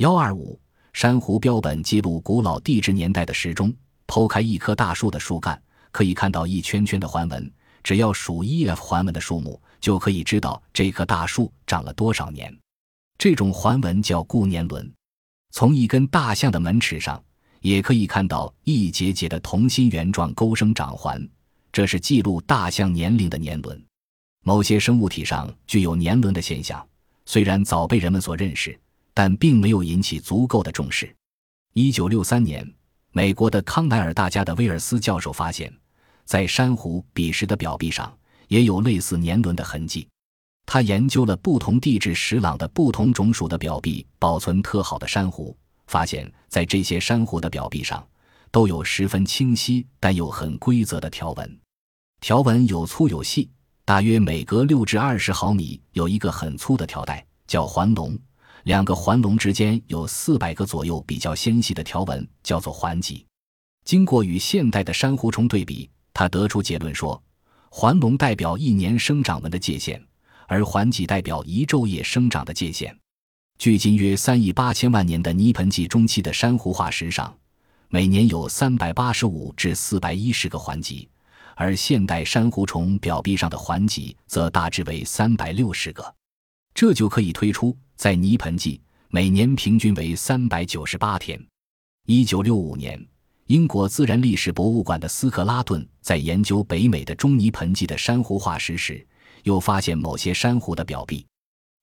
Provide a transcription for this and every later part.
幺二五珊瑚标本记录古老地质年代的时钟。剖开一棵大树的树干，可以看到一圈圈的环纹。只要数一 f 环纹的数目，就可以知道这棵大树长了多少年。这种环纹叫固年轮。从一根大象的门齿上，也可以看到一节节的同心圆状钩生长环，这是记录大象年龄的年轮。某些生物体上具有年轮的现象，虽然早被人们所认识，但并没有引起足够的重视。一九六三年。美国的康奈尔大家的威尔斯教授发现，在珊瑚彼时的表壁上也有类似年轮的痕迹。他研究了不同地质石朗的不同种属的表壁保存特好的珊瑚，发现，在这些珊瑚的表壁上都有十分清晰但又很规则的条纹。条纹有粗有细，大约每隔六至二十毫米有一个很粗的条带，叫环龙。两个环龙之间有四百个左右比较纤细的条纹，叫做环脊。经过与现代的珊瑚虫对比，他得出结论说，环龙代表一年生长纹的界限，而环脊代表一昼夜生长的界限。距今约三亿八千万年的泥盆纪中期的珊瑚化石上，每年有三百八十五至四百一十个环脊，而现代珊瑚虫表壁上的环脊则大致为三百六十个。这就可以推出。在泥盆纪，每年平均为三百九十八天。一九六五年，英国自然历史博物馆的斯克拉顿在研究北美的中泥盆纪的珊瑚化石时，又发现某些珊瑚的表壁，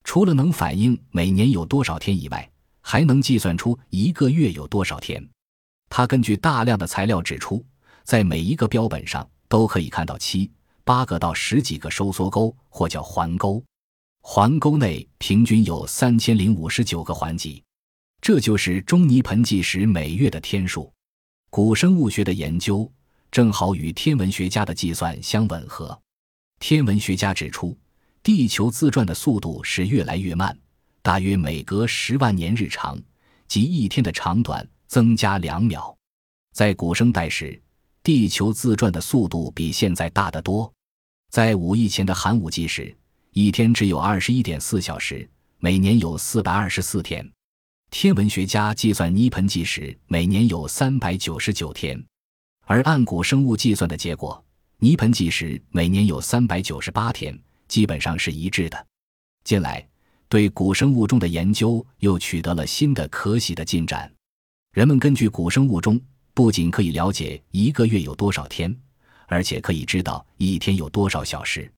除了能反映每年有多少天以外，还能计算出一个月有多少天。他根据大量的材料指出，在每一个标本上都可以看到七八个到十几个收缩沟，或叫环沟。环沟内平均有三千零五十九个环脊，这就是中泥盆纪时每月的天数。古生物学的研究正好与天文学家的计算相吻合。天文学家指出，地球自转的速度是越来越慢，大约每隔十万年日长，即一天的长短增加两秒。在古生代时，地球自转的速度比现在大得多。在五亿前的寒武纪时。一天只有二十一点四小时，每年有四百二十四天。天文学家计算泥盆纪时，每年有三百九十九天，而按古生物计算的结果，泥盆纪时每年有三百九十八天，基本上是一致的。近来，对古生物钟的研究又取得了新的可喜的进展。人们根据古生物钟，不仅可以了解一个月有多少天，而且可以知道一天有多少小时。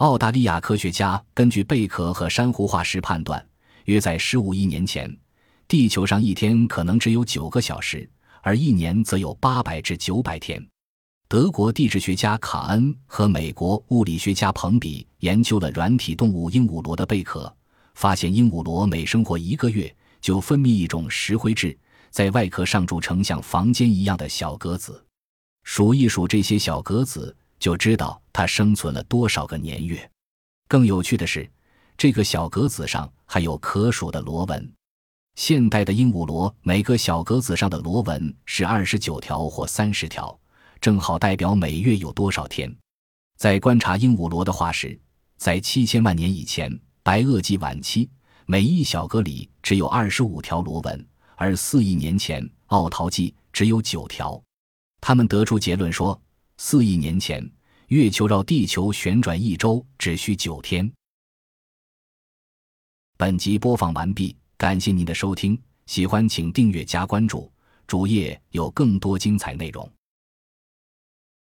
澳大利亚科学家根据贝壳和珊瑚化石判断，约在十五亿年前，地球上一天可能只有九个小时，而一年则有八百至九百天。德国地质学家卡恩和美国物理学家彭比研究了软体动物鹦鹉螺的贝壳，发现鹦鹉螺每生活一个月就分泌一种石灰质，在外壳上筑成像房间一样的小格子。数一数这些小格子。就知道它生存了多少个年月。更有趣的是，这个小格子上还有可数的螺纹。现代的鹦鹉螺每个小格子上的螺纹是二十九条或三十条，正好代表每月有多少天。在观察鹦鹉螺的化石，在七千万年以前白垩纪晚期，每一小格里只有二十五条螺纹，而四亿年前奥陶纪只有九条。他们得出结论说。四亿年前，月球绕地球旋转一周只需九天。本集播放完毕，感谢您的收听，喜欢请订阅加关注，主页有更多精彩内容。